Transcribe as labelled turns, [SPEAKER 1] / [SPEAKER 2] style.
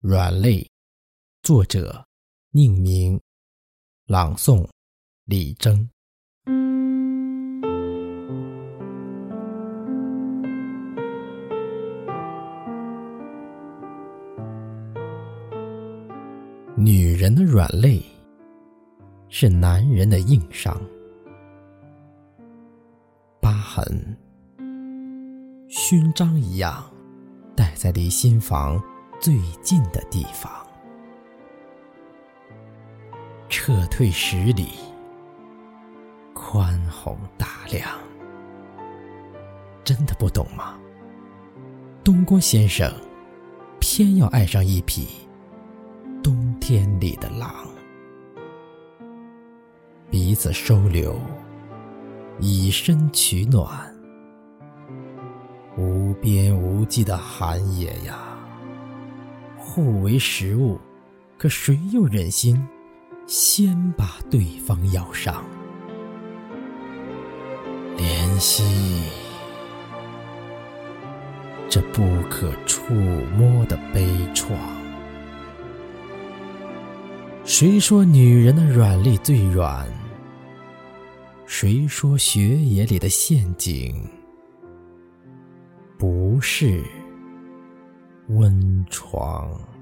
[SPEAKER 1] 软肋，作者宁明，朗诵李征。女人的软肋是男人的硬伤，疤痕勋章一样戴在离心房。最近的地方，撤退十里，宽宏大量，真的不懂吗？东郭先生偏要爱上一匹冬天里的狼，彼此收留，以身取暖，无边无际的寒野呀！互为食物，可谁又忍心先把对方咬伤？怜惜这不可触摸的悲怆。谁说女人的软肋最软？谁说血野里的陷阱不是？温床。